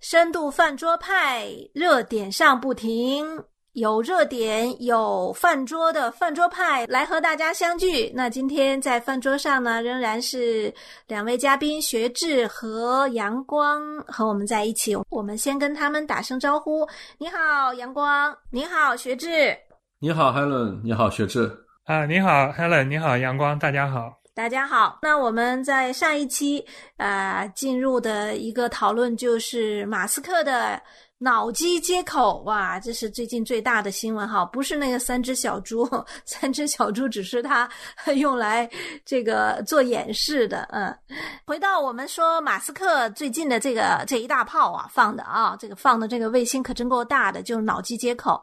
深度饭桌派热点上不停，有热点有饭桌的饭桌派来和大家相聚。那今天在饭桌上呢，仍然是两位嘉宾学志和阳光和我们在一起。我们先跟他们打声招呼：你好，阳光；你好，学志；你好，Helen；你好，学志。啊，你好，Helen；你好，阳光。大家好。大家好，那我们在上一期啊进入的一个讨论就是马斯克的脑机接口，哇，这是最近最大的新闻哈，不是那个三只小猪，三只小猪只是他用来这个做演示的，嗯。回到我们说马斯克最近的这个这一大炮啊放的啊，这个放的这个卫星可真够大的，就是脑机接口。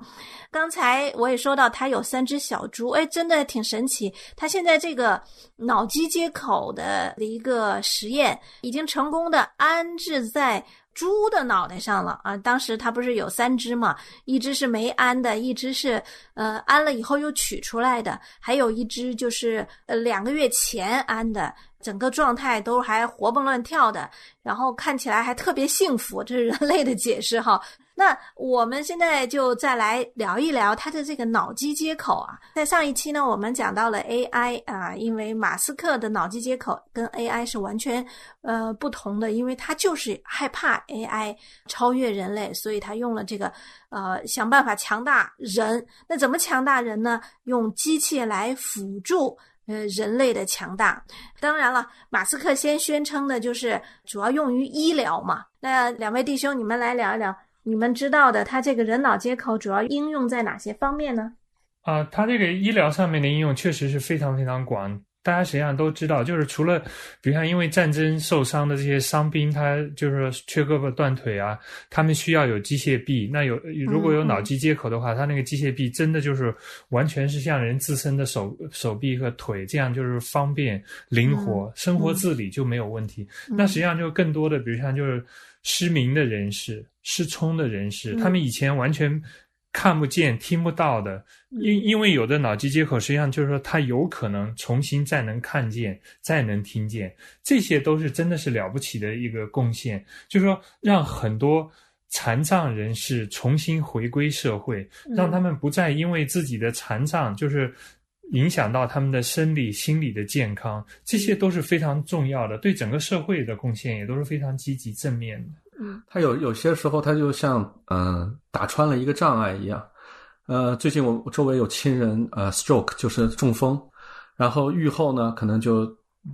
刚才我也说到，它有三只小猪，哎，真的挺神奇。它现在这个脑机接口的一个实验，已经成功的安置在猪的脑袋上了啊！当时它不是有三只嘛，一只是没安的，一只是呃安了以后又取出来的，还有一只就是呃两个月前安的，整个状态都还活蹦乱跳的，然后看起来还特别幸福，这是人类的解释哈。那我们现在就再来聊一聊它的这个脑机接口啊。在上一期呢，我们讲到了 AI 啊，因为马斯克的脑机接口跟 AI 是完全呃不同的，因为他就是害怕 AI 超越人类，所以他用了这个呃想办法强大人。那怎么强大人呢？用机器来辅助呃人类的强大。当然了，马斯克先宣称的就是主要用于医疗嘛。那两位弟兄，你们来聊一聊。你们知道的，它这个人脑接口主要应用在哪些方面呢？啊，它这个医疗上面的应用确实是非常非常广。大家实际上都知道，就是除了，比如像因为战争受伤的这些伤兵，他就是缺胳膊断腿啊，他们需要有机械臂。那有如果有脑机接口的话，他那个机械臂真的就是完全是像人自身的手手臂和腿这样，就是方便灵活，生活自理就没有问题。那实际上就更多的，比如像就是失明的人士。失聪的人士，他们以前完全看不见、听不到的，因因为有的脑机接口，实际上就是说，他有可能重新再能看见、再能听见，这些都是真的是了不起的一个贡献。就是说，让很多残障人士重新回归社会，让他们不再因为自己的残障，就是影响到他们的生理、心理的健康，这些都是非常重要的，对整个社会的贡献也都是非常积极正面的。嗯，他有有些时候，他就像嗯打穿了一个障碍一样。呃，最近我周围有亲人呃 stroke 就是中风，然后愈后呢，可能就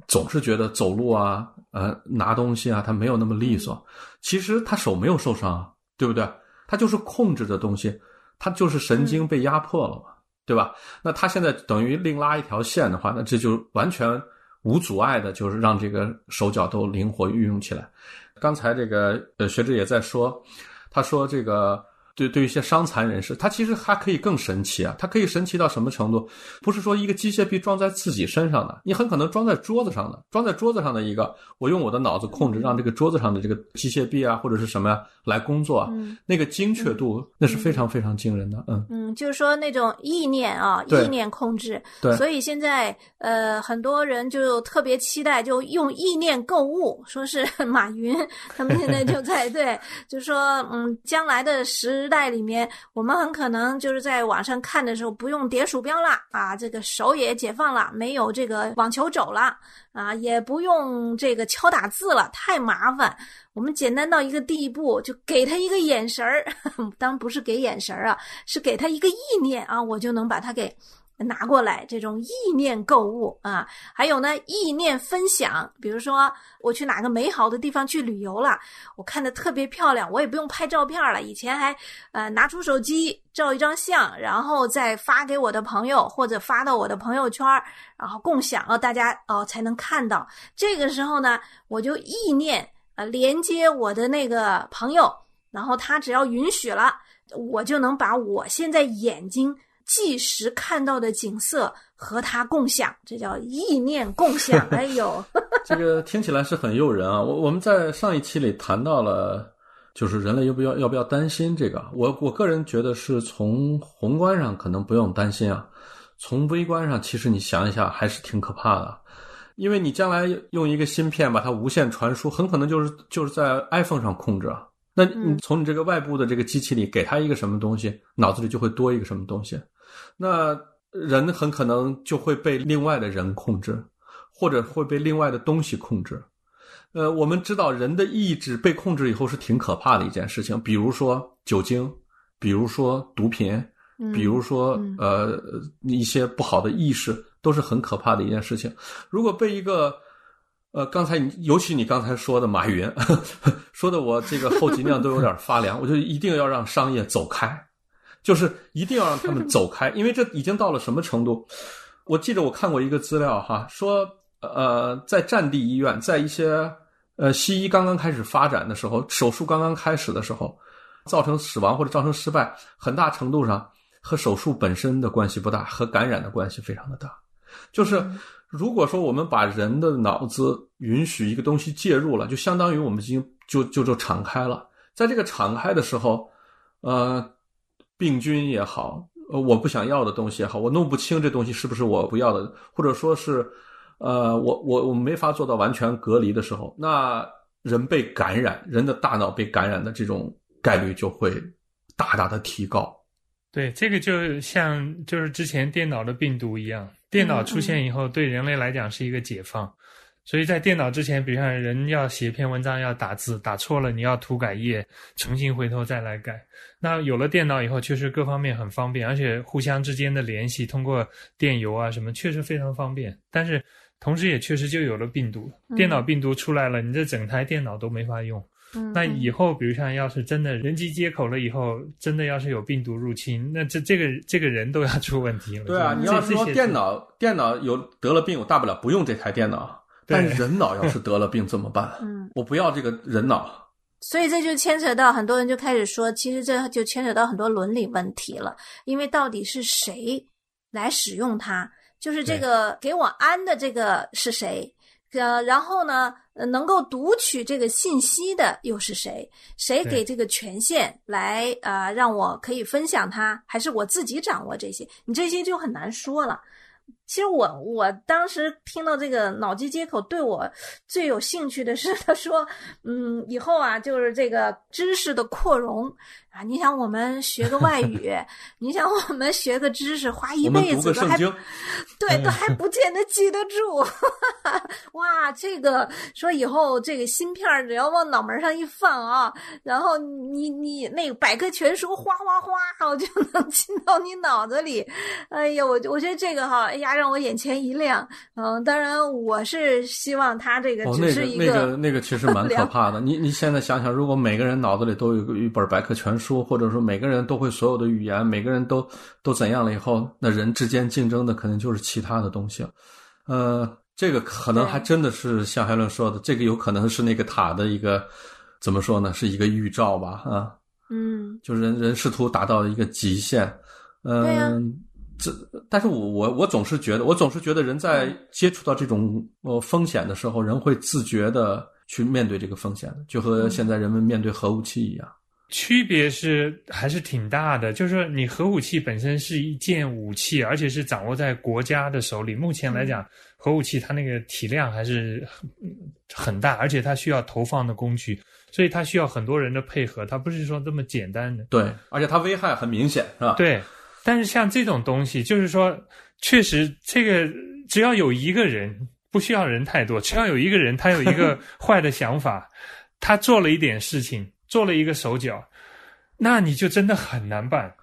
总是觉得走路啊，呃拿东西啊，他没有那么利索。其实他手没有受伤，对不对？他就是控制的东西，他就是神经被压迫了嘛，对吧？那他现在等于另拉一条线的话，那这就完全无阻碍的，就是让这个手脚都灵活运用起来。刚才这个呃学者也在说，他说这个。对，对于一些伤残人士，他其实还可以更神奇啊！它可以神奇到什么程度？不是说一个机械臂装在自己身上的，你很可能装在桌子上的，装在桌子上的一个，我用我的脑子控制，让这个桌子上的这个机械臂啊，或者是什么呀来工作，那个精确度那是非常非常惊人的。嗯嗯，就是说那种意念啊，意念控制。对。所以现在呃，很多人就特别期待，就用意念购物，说是 马云他们现在就在对，就是说嗯，将来的时。时代里面，我们很可能就是在网上看的时候不用点鼠标了啊，这个手也解放了，没有这个网球肘了啊，也不用这个敲打字了，太麻烦。我们简单到一个地步，就给他一个眼神儿，当然不是给眼神儿啊，是给他一个意念啊，我就能把他给。拿过来这种意念购物啊，还有呢意念分享。比如说我去哪个美好的地方去旅游了，我看的特别漂亮，我也不用拍照片了。以前还呃拿出手机照一张相，然后再发给我的朋友或者发到我的朋友圈，然后共享，啊大家哦才能看到。这个时候呢，我就意念呃连接我的那个朋友，然后他只要允许了，我就能把我现在眼睛。即时看到的景色和他共享，这叫意念共享。哎呦，这个听起来是很诱人啊！我我们在上一期里谈到了，就是人类要不要要不要担心这个？我我个人觉得是从宏观上可能不用担心啊，从微观上其实你想一下还是挺可怕的，因为你将来用一个芯片把它无线传输，很可能就是就是在 iPhone 上控制啊。那你从你这个外部的这个机器里给它一个什么东西，脑子里就会多一个什么东西。那人很可能就会被另外的人控制，或者会被另外的东西控制。呃，我们知道人的意志被控制以后是挺可怕的一件事情，比如说酒精，比如说毒品，比如说呃一些不好的意识，都是很可怕的一件事情。如果被一个呃，刚才你尤其你刚才说的马云，说的我这个后脊梁都有点发凉，我就一定要让商业走开，就是一定要让他们走开，因为这已经到了什么程度？我记得我看过一个资料哈，说呃，在战地医院，在一些。呃，西医刚刚开始发展的时候，手术刚刚开始的时候，造成死亡或者造成失败，很大程度上和手术本身的关系不大，和感染的关系非常的大。就是如果说我们把人的脑子允许一个东西介入了，就相当于我们已经就就就敞开了。在这个敞开的时候，呃，病菌也好，呃，我不想要的东西也好，我弄不清这东西是不是我不要的，或者说是。呃，我我我没法做到完全隔离的时候，那人被感染，人的大脑被感染的这种概率就会大大的提高。对，这个就像就是之前电脑的病毒一样，电脑出现以后，对人类来讲是一个解放。所以在电脑之前，比如像人要写一篇文章要打字，打错了你要涂改页，重新回头再来改。那有了电脑以后，确实各方面很方便，而且互相之间的联系通过电邮啊什么，确实非常方便。但是。同时也确实就有了病毒，电脑病毒出来了，你这整台电脑都没法用。那以后，比如像要是真的人机接口了以后，真的要是有病毒入侵，那这这个这个人都要出问题了。对啊，你要说电脑电脑有得了病，我大不了不用这台电脑。但是人脑要是 得了病怎么办？嗯，我不要这个人脑。所以这就牵扯到很多人就开始说，其实这就牵扯到很多伦理问题了，因为到底是谁来使用它？就是这个给我安的这个是谁？呃，然后呢，能够读取这个信息的又是谁？谁给这个权限来啊，让我可以分享它？还是我自己掌握这些？你这些就很难说了。其实我我当时听到这个脑机接口，对我最有兴趣的是，他说，嗯，以后啊，就是这个知识的扩容啊。你想，我们学个外语，你想我们学个知识，花一辈子都还对，都还不见得记得住。哇，这个说以后这个芯片只要往脑门上一放啊，然后你你那个百科全书哗哗哗，我就能进到你脑子里。哎呀，我我觉得这个哈。哎呀，让我眼前一亮。嗯，当然，我是希望他这个只是一个那个那个其实蛮 可怕的。你你现在想想，如果每个人脑子里都有一本百科全书，或者说每个人都会所有的语言，每个人都都怎样了以后，那人之间竞争的可能就是其他的东西。呃，这个可能还真的是像海伦说的，这个有可能是那个塔的一个怎么说呢？是一个预兆吧？啊，嗯，就人人试图达到一个极限。嗯。这，但是我我我总是觉得，我总是觉得人在接触到这种呃风险的时候，人会自觉的去面对这个风险的，就和现在人们面对核武器一样。区别是还是挺大的，就是你核武器本身是一件武器，而且是掌握在国家的手里。目前来讲，核武器它那个体量还是很大，而且它需要投放的工具，所以它需要很多人的配合，它不是说这么简单的。对，而且它危害很明显，是吧？对。但是像这种东西，就是说，确实，这个只要有一个人，不需要人太多，只要有一个人，他有一个 坏的想法，他做了一点事情，做了一个手脚，那你就真的很难办。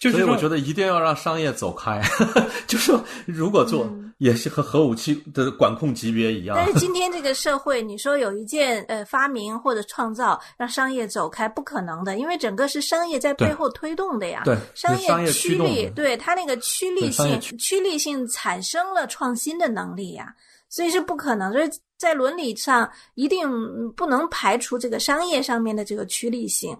所以我觉得一定要让商业走开，就说如果做也是和核武器的管控级别一样。但是今天这个社会，你说有一件呃发明或者创造让商业走开，不可能的，因为整个是商业在背后推动的呀。对，商业驱力，对它那个趋利性，趋利性产生了创新的能力呀，所以是不可能。所以在伦理上一定不能排除这个商业上面的这个趋利性。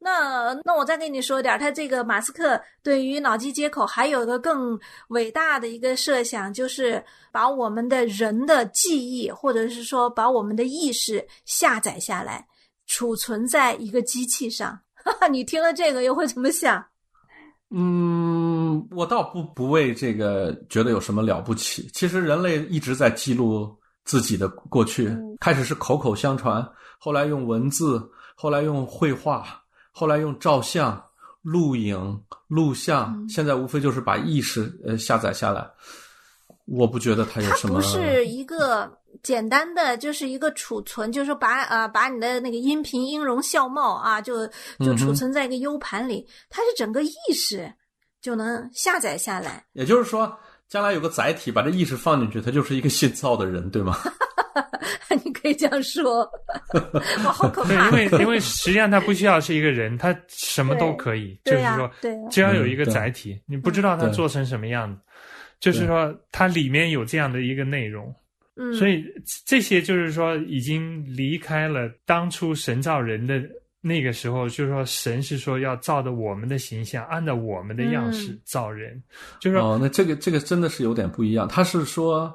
那那我再跟你说点儿，他这个马斯克对于脑机接口还有个更伟大的一个设想，就是把我们的人的记忆，或者是说把我们的意识下载下来，储存在一个机器上。你听了这个又会怎么想？嗯，我倒不不为这个觉得有什么了不起。其实人类一直在记录自己的过去，开始是口口相传，后来用文字。后来用绘画，后来用照相、录影、录像，现在无非就是把意识呃下载下来。我不觉得它有什么。它不是一个简单的，就是一个储存，就是说把呃把你的那个音频音容笑貌啊，就就储存在一个 U 盘里，它是整个意识就能下载下来。也就是说，将来有个载体把这意识放进去，它就是一个信造的人，对吗？你可以这样说，我，好可怕！因为 因为实际上它不需要是一个人，它什么都可以，就是说，只要有一个载体，你不知道它做成什么样子。就是说，它里面有这样的一个内容，嗯，所以这些就是说，已经离开了当初神造人的那个时候，就是说，神是说要照着我们的形象，按照我们的样式造人，就是哦，那这个这个真的是有点不一样。他是说，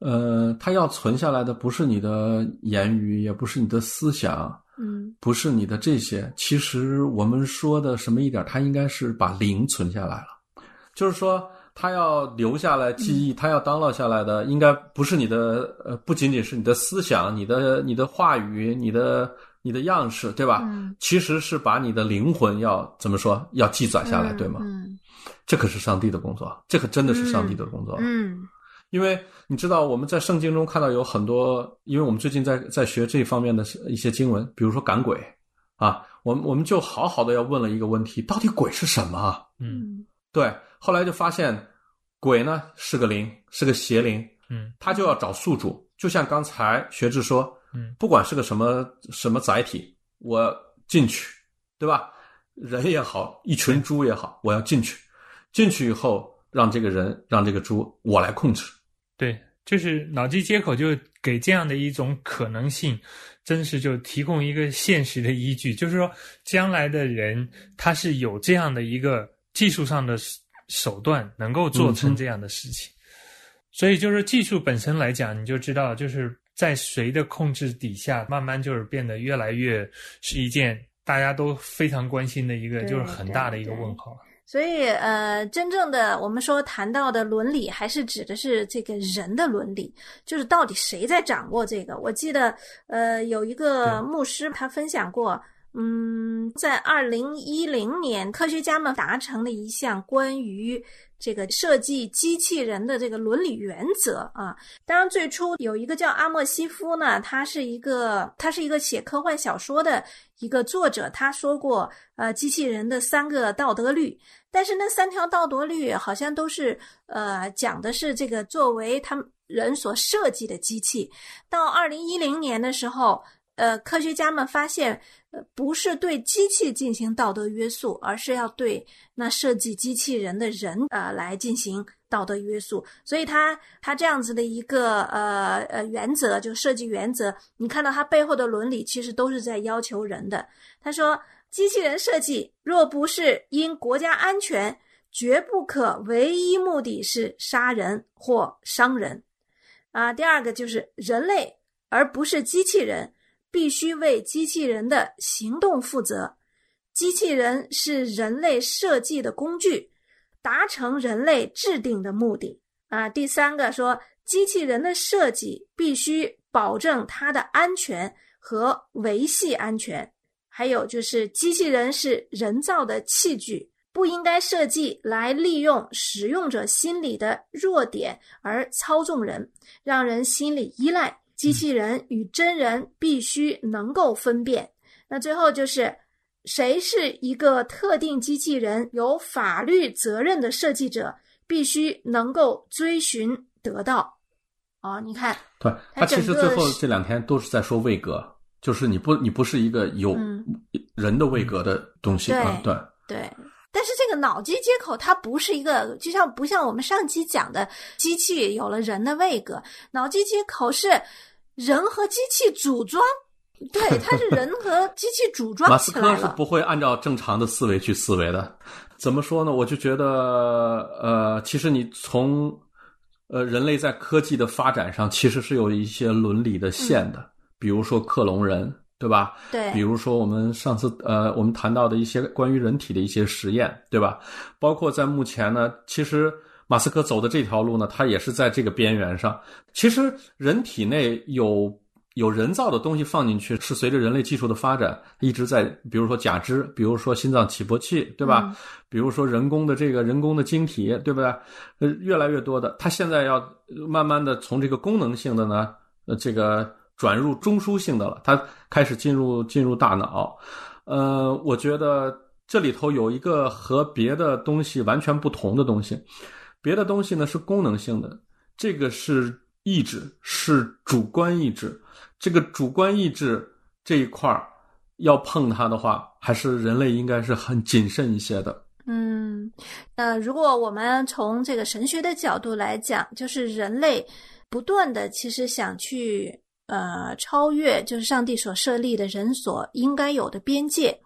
呃，他要存下来的不是你的言语，也不是你的思想，嗯，不是你的这些。其实我们说的什么一点，他应该是把灵存下来了，就是说。他要留下来记忆，他要当落下来的，应该不是你的，呃，不仅仅是你的思想、你的、你的话语、你的、你的样式，对吧？嗯，其实是把你的灵魂要怎么说，要记载下来，对吗？嗯，这可是上帝的工作，这可真的是上帝的工作。嗯，因为你知道我们在圣经中看到有很多，因为我们最近在在学这方面的一些经文，比如说赶鬼啊，我们我们就好好的要问了一个问题：到底鬼是什么？嗯，对，后来就发现。鬼呢是个灵，是个邪灵，嗯，他就要找宿主，就像刚才学智说，嗯，不管是个什么什么载体，我进去，对吧？人也好，一群猪也好，我要进去，进去以后，让这个人，让这个猪，我来控制。对，就是脑机接口，就给这样的一种可能性，真是就提供一个现实的依据，就是说，将来的人他是有这样的一个技术上的。手段能够做成这样的事情，所以就是技术本身来讲，你就知道就是在谁的控制底下，慢慢就是变得越来越是一件大家都非常关心的一个，就是很大的一个问号。所以呃，真正的我们说谈到的伦理，还是指的是这个人的伦理，就是到底谁在掌握这个？我记得呃，有一个牧师他分享过。嗯，在二零一零年，科学家们达成了一项关于这个设计机器人的这个伦理原则啊。当然，最初有一个叫阿莫西夫呢，他是一个他是一个写科幻小说的一个作者，他说过呃机器人的三个道德律，但是那三条道德律好像都是呃讲的是这个作为他们人所设计的机器。到二零一零年的时候。呃，科学家们发现，呃，不是对机器进行道德约束，而是要对那设计机器人的人，呃，来进行道德约束。所以，他他这样子的一个呃呃原则，就设计原则，你看到他背后的伦理，其实都是在要求人的。他说，机器人设计若不是因国家安全，绝不可唯一目的是杀人或伤人。啊，第二个就是人类，而不是机器人。必须为机器人的行动负责。机器人是人类设计的工具，达成人类制定的目的。啊，第三个说，机器人的设计必须保证它的安全和维系安全。还有就是，机器人是人造的器具，不应该设计来利用使用者心理的弱点而操纵人，让人心理依赖。机器人与真人必须能够分辨。那最后就是，谁是一个特定机器人有法律责任的设计者，必须能够追寻得到。哦，你看，对他其实最后这两天都是在说位格，就是你不你不是一个有人的位格的东西啊，对对。但是这个脑机接口它不是一个，就像不像我们上期讲的机器有了人的位格，脑机接口是。人和机器组装，对，它是人和机器组装起来马斯克是不会按照正常的思维去思维的。怎么说呢？我就觉得，呃，其实你从，呃，人类在科技的发展上，其实是有一些伦理的线的。比如说克隆人，对吧？对。比如说我们上次，呃，我们谈到的一些关于人体的一些实验，对吧？包括在目前呢，其实。马斯克走的这条路呢，他也是在这个边缘上。其实人体内有有人造的东西放进去，是随着人类技术的发展一直在，比如说假肢，比如说心脏起搏器，对吧？嗯比如说人工的这个人工的晶体，对不对？呃，越来越多的，它现在要慢慢的从这个功能性的呢，呃，这个转入中枢性的了，它开始进入进入大脑。呃，我觉得这里头有一个和别的东西完全不同的东西，别的东西呢是功能性的，这个是意志，是主观意志。这个主观意志这一块儿要碰它的话，还是人类应该是很谨慎一些的。嗯，那，如果我们从这个神学的角度来讲，就是人类不断的其实想去呃超越，就是上帝所设立的人所应该有的边界。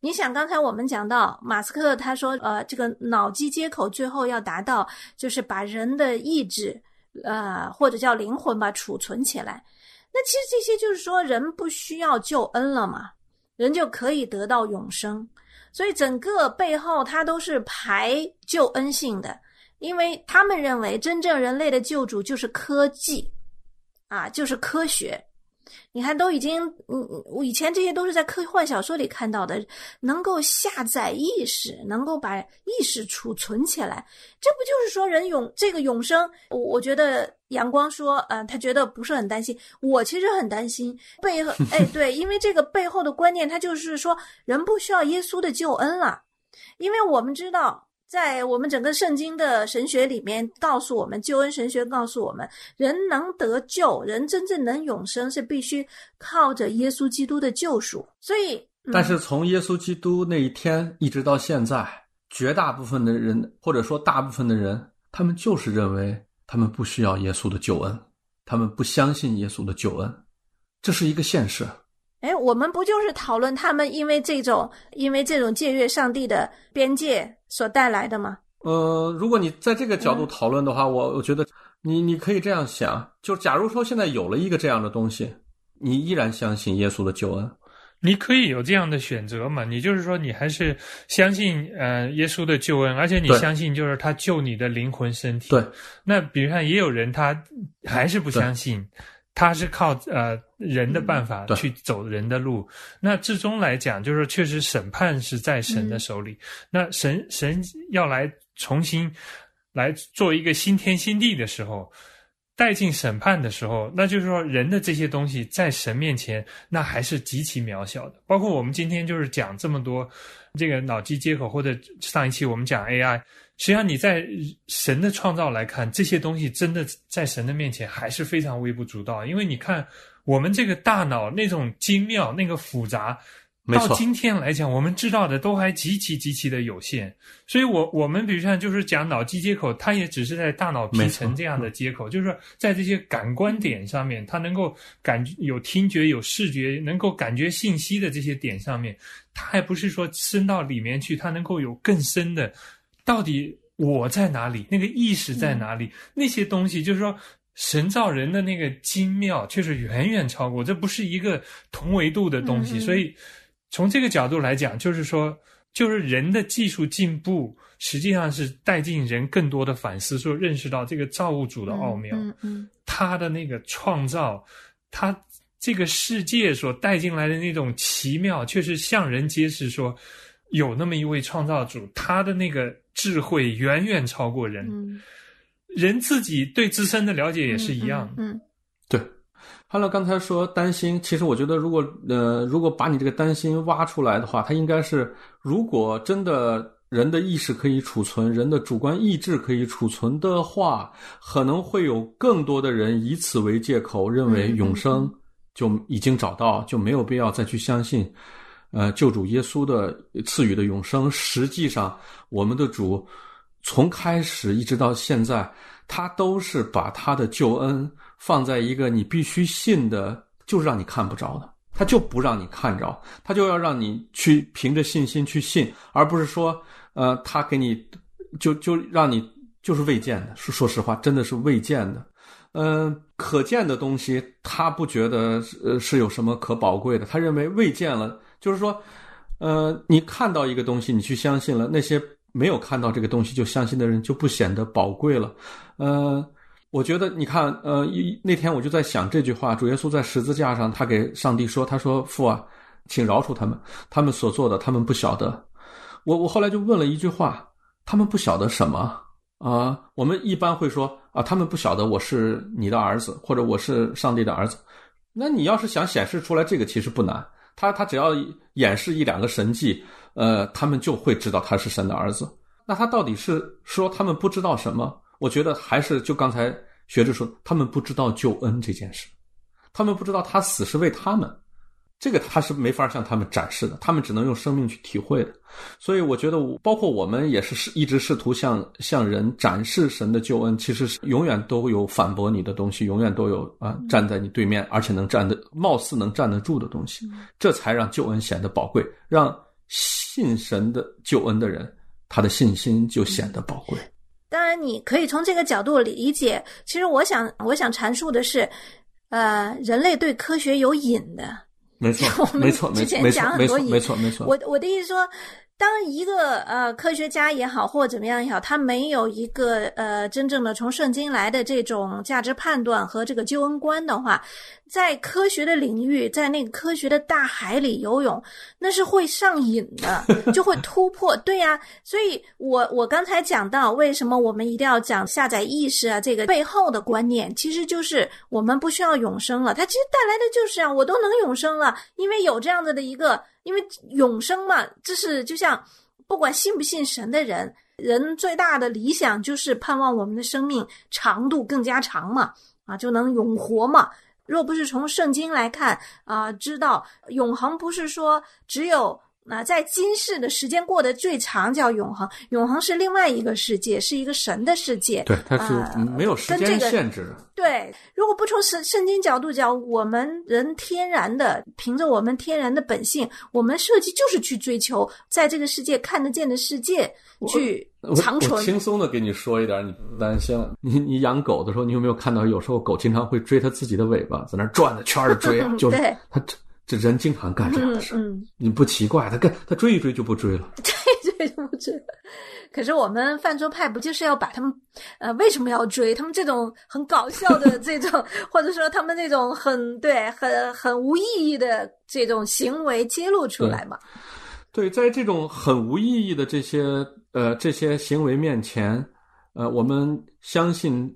你想，刚才我们讲到马斯克他说，呃，这个脑机接口最后要达到，就是把人的意志，呃，或者叫灵魂吧，储存起来。那其实这些就是说，人不需要救恩了嘛，人就可以得到永生。所以整个背后它都是排救恩性的，因为他们认为真正人类的救主就是科技，啊，就是科学。你看，都已经，嗯，我以前这些都是在科幻小说里看到的，能够下载意识，能够把意识储存起来，这不就是说人永这个永生？我我觉得阳光说，呃，他觉得不是很担心，我其实很担心背后，哎，对，因为这个背后的观念，他就是说人不需要耶稣的救恩了，因为我们知道。在我们整个圣经的神学里面，告诉我们，救恩神学告诉我们，人能得救，人真正能永生，是必须靠着耶稣基督的救赎。所以，但是从耶稣基督那一天一直到现在，绝大部分的人，或者说大部分的人，他们就是认为他们不需要耶稣的救恩，他们不相信耶稣的救恩，这是一个现实。哎，我们不就是讨论他们因为这种因为这种僭越上帝的边界所带来的吗？呃，如果你在这个角度讨论的话，我我觉得你你可以这样想，就假如说现在有了一个这样的东西，你依然相信耶稣的救恩，你可以有这样的选择嘛？你就是说，你还是相信呃耶稣的救恩，而且你相信就是他救你的灵魂身体。对，那比如看，也有人他还是不相信，他是靠呃人的办法去走人的路。那至终来讲，就是说确实审判是在神的手里。那神神要来重新来做一个新天新地的时候。带进审判的时候，那就是说人的这些东西在神面前，那还是极其渺小的。包括我们今天就是讲这么多这个脑机接口，或者上一期我们讲 AI，实际上你在神的创造来看，这些东西真的在神的面前还是非常微不足道。因为你看我们这个大脑那种精妙、那个复杂。到今天来讲，我们知道的都还极其极其的有限，所以我我们比如像就是讲脑机接口，它也只是在大脑皮层这样的接口，就是说在这些感官点上面，它能够感觉有听觉、有视觉，能够感觉信息的这些点上面，它还不是说深到里面去，它能够有更深的，到底我在哪里，那个意识在哪里，那些东西就是说。神造人的那个精妙，确实远远超过，这不是一个同维度的东西，所以从这个角度来讲，就是说，就是人的技术进步，实际上是带进人更多的反思，说认识到这个造物主的奥妙，他的那个创造，他这个世界所带进来的那种奇妙，确实向人揭示说，有那么一位创造主，他的那个智慧远远超过人。嗯，人自己对自身的了解也是一样。嗯对。哈乐刚才说担心，其实我觉得，如果呃，如果把你这个担心挖出来的话，它应该是，如果真的人的意识可以储存，人的主观意志可以储存的话，可能会有更多的人以此为借口，认为嗯永生就已经找到，就没有必要再去相信，呃，救主耶稣的赐予的永生。实际上，我们的主从开始一直到现在，他都是把他的救恩放在一个你必须信的，就是让你看不着的，他就不让你看着，他就要让你去凭着信心去信，而不是说，呃，他给你就就让你就是未见的，说说实话，真的是未见的。嗯、可见的东西，他不觉得呃是有什么可宝贵的，他认为未见了，就是说，呃，你看到一个东西，你去相信了，那些没有看到这个东西就相信的人就不显得宝贵了。呃，我觉得你看，呃，一那天我就在想这句话，主耶稣在十字架上，他给上帝说：“他说父啊，请饶恕他们，他们所做的，他们不晓得。”我我后来就问了一句话：“他们不晓得什么啊？”我们一般会说啊，他们不晓得我是你的儿子，或者我是上帝的儿子。那你要是想显示出来这个，其实不难。他他只要演示一两个神迹，呃，他们就会知道他是神的儿子。那他到底是说他们不知道什么？我觉得还是就刚才学着说，他们不知道救恩这件事，他们不知道他死是为他们，这个他是没法向他们展示的，他们只能用生命去体会的。所以我觉得，包括我们也是试一直试图向向人展示神的救恩，其实是永远都有反驳你的东西，永远都有啊站在你对面，而且能站得貌似能站得住的东西，这才让救恩显得宝贵，让信神的救恩的人他的信心就显得宝贵。当然，你可以从这个角度理解。其实，我想，我想阐述的是，呃，人类对科学有瘾的。没错，没错，没错，没错，没错，没错，没错。我我的意思说。当一个呃科学家也好，或怎么样也好，他没有一个呃真正的从圣经来的这种价值判断和这个救恩观的话，在科学的领域，在那个科学的大海里游泳，那是会上瘾的，就会 突破。对呀，所以我我刚才讲到，为什么我们一定要讲下载意识啊？这个背后的观念，其实就是我们不需要永生了，它其实带来的就是啊，我都能永生了，因为有这样子的一个。因为永生嘛，这是就像不管信不信神的人，人最大的理想就是盼望我们的生命长度更加长嘛，啊，就能永活嘛。若不是从圣经来看啊，知道永恒不是说只有。那在今世的时间过得最长叫永恒，永恒是另外一个世界，是一个神的世界。对，它是没有时间限制。对，如果不从圣圣经角度讲，我们人天然的凭着我们天然的本性，我们设计就是去追求在这个世界看得见的世界去长存。轻松的给你说一点，你不担心了。你你养狗的时候，你有没有看到有时候狗经常会追它自己的尾巴，在那转着圈儿追，就是它。这人经常干这样的事，你不奇怪？他跟他追一追就不追了，追一追就不追了。可是我们泛舟派不就是要把他们，呃，为什么要追他们？这种很搞笑的 这种，或者说他们那种很对、很很无意义的这种行为揭露出来嘛？对，在这种很无意义的这些呃这些行为面前，呃，我们相信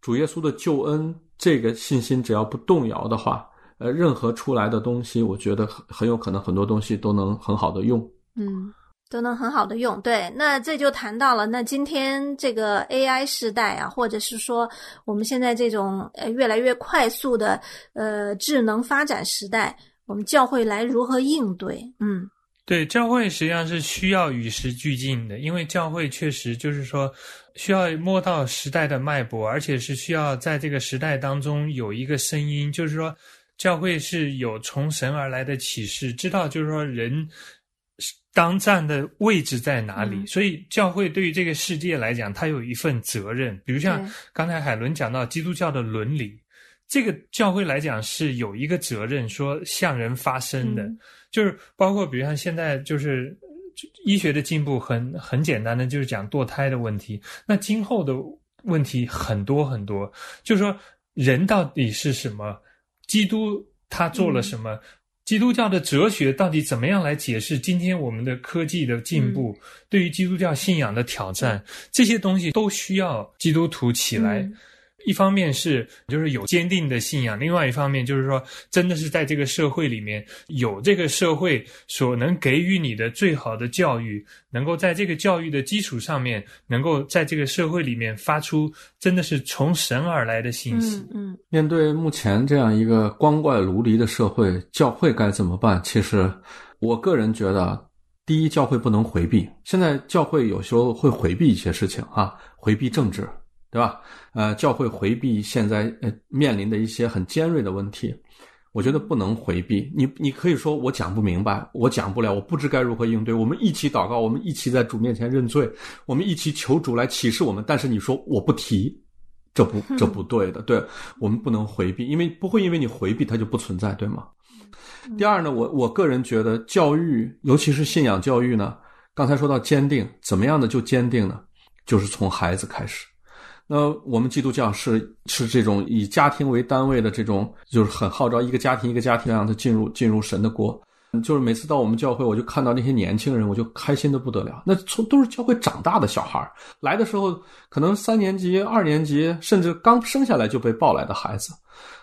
主耶稣的救恩，这个信心只要不动摇的话。呃，任何出来的东西，我觉得很很有可能很多东西都能很好的用，嗯，都能很好的用。对，那这就谈到了，那今天这个 AI 时代啊，或者是说我们现在这种呃越来越快速的呃智能发展时代，我们教会来如何应对？嗯，对，教会实际上是需要与时俱进的，因为教会确实就是说需要摸到时代的脉搏，而且是需要在这个时代当中有一个声音，就是说。教会是有从神而来的启示，知道就是说人当站的位置在哪里，所以教会对于这个世界来讲，它有一份责任。比如像刚才海伦讲到基督教的伦理，这个教会来讲是有一个责任，说向人发声的，就是包括比如像现在就是医学的进步很很简单的，就是讲堕胎的问题，那今后的问题很多很多，就是说人到底是什么？基督他做了什么？基督教的哲学到底怎么样来解释今天我们的科技的进步？对于基督教信仰的挑战，这些东西都需要基督徒起来。一方面是就是有坚定的信仰，另外一方面就是说，真的是在这个社会里面有这个社会所能给予你的最好的教育，能够在这个教育的基础上面，能够在这个社会里面发出真的是从神而来的信息。嗯，面对目前这样一个光怪陆离的社会，教会该怎么办？其实，我个人觉得，第一，教会不能回避。现在教会有时候会回避一些事情啊，回避政治。对吧？呃，教会回避现在呃面临的一些很尖锐的问题，我觉得不能回避。你你可以说我讲不明白，我讲不了，我不知该如何应对。我们一起祷告，我们一起在主面前认罪，我们一起求主来启示我们。但是你说我不提，这不这不对的。对我们不能回避，因为不会因为你回避它就不存在，对吗？第二呢，我我个人觉得教育，尤其是信仰教育呢，刚才说到坚定，怎么样的就坚定呢？就是从孩子开始。那我们基督教是是这种以家庭为单位的这种，就是很号召一个家庭一个家庭让他进入进入神的国。就是每次到我们教会，我就看到那些年轻人，我就开心的不得了。那从都是教会长大的小孩来的时候可能三年级、二年级，甚至刚生下来就被抱来的孩子。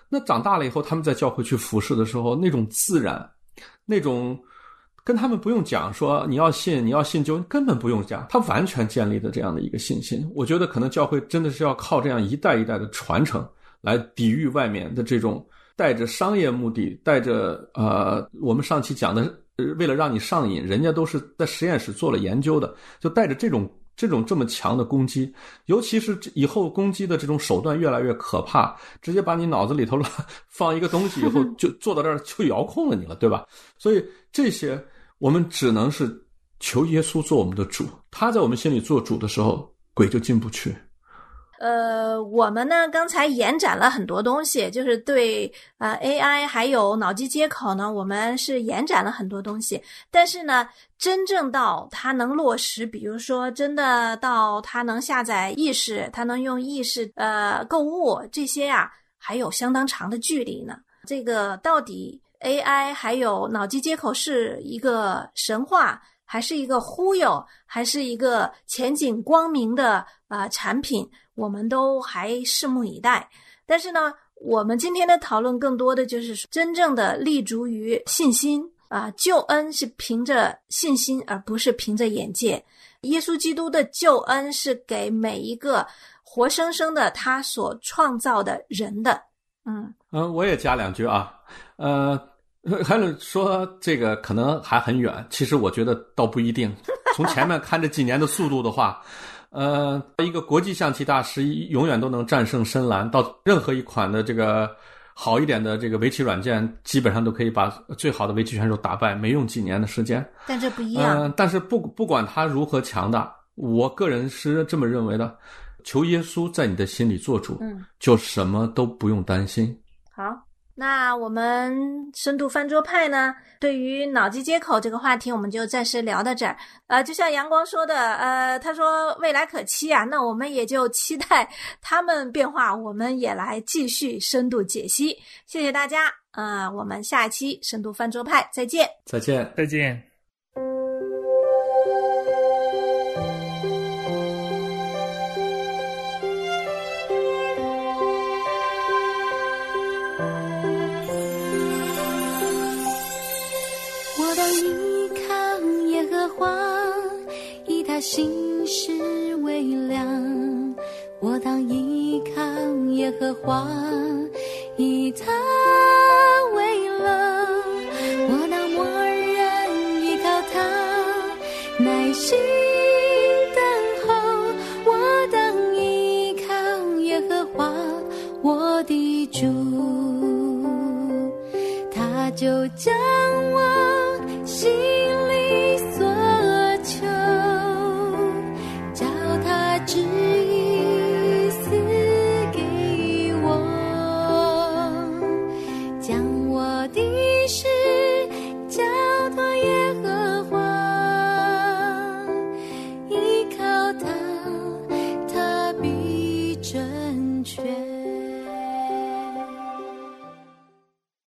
那长大了以后，他们在教会去服侍的时候，那种自然，那种跟他们不用讲说你要信，你要信就根本不用讲，他完全建立的这样的一个信心。我觉得可能教会真的是要靠这样一代一代的传承来抵御外面的这种。带着商业目的，带着呃，我们上期讲的，为了让你上瘾，人家都是在实验室做了研究的，就带着这种这种这么强的攻击，尤其是以后攻击的这种手段越来越可怕，直接把你脑子里头 放一个东西以后，就坐到这儿就遥控了你了，对吧？所以这些我们只能是求耶稣做我们的主，他在我们心里做主的时候，鬼就进不去。呃，我们呢刚才延展了很多东西，就是对呃 AI 还有脑机接口呢，我们是延展了很多东西。但是呢，真正到它能落实，比如说真的到它能下载意识，它能用意识呃购物这些呀，还有相当长的距离呢。这个到底 AI 还有脑机接口是一个神话，还是一个忽悠，还是一个前景光明的啊产品？我们都还拭目以待，但是呢，我们今天的讨论更多的就是真正的立足于信心啊，救恩是凭着信心，而不是凭着眼界。耶稣基督的救恩是给每一个活生生的他所创造的人的。嗯嗯，我也加两句啊，呃，还有说这个可能还很远，其实我觉得倒不一定。从前面看这几年的速度的话。呃，一个国际象棋大师永远都能战胜深蓝，到任何一款的这个好一点的这个围棋软件，基本上都可以把最好的围棋选手打败，没用几年的时间。但这不一样。嗯，但是不不管他如何强大，我个人是这么认为的：求耶稣在你的心里做主，嗯，就什么都不用担心。好。那我们深度翻桌派呢？对于脑机接口这个话题，我们就暂时聊到这儿。呃，就像阳光说的，呃，他说未来可期啊，那我们也就期待他们变化，我们也来继续深度解析。谢谢大家，呃，我们下一期深度翻桌派再见，再见，再见。心事微凉，我当依靠耶和华，以他为乐。我当默认依靠他，耐心等候。我当依靠耶和华，我的主，他就将。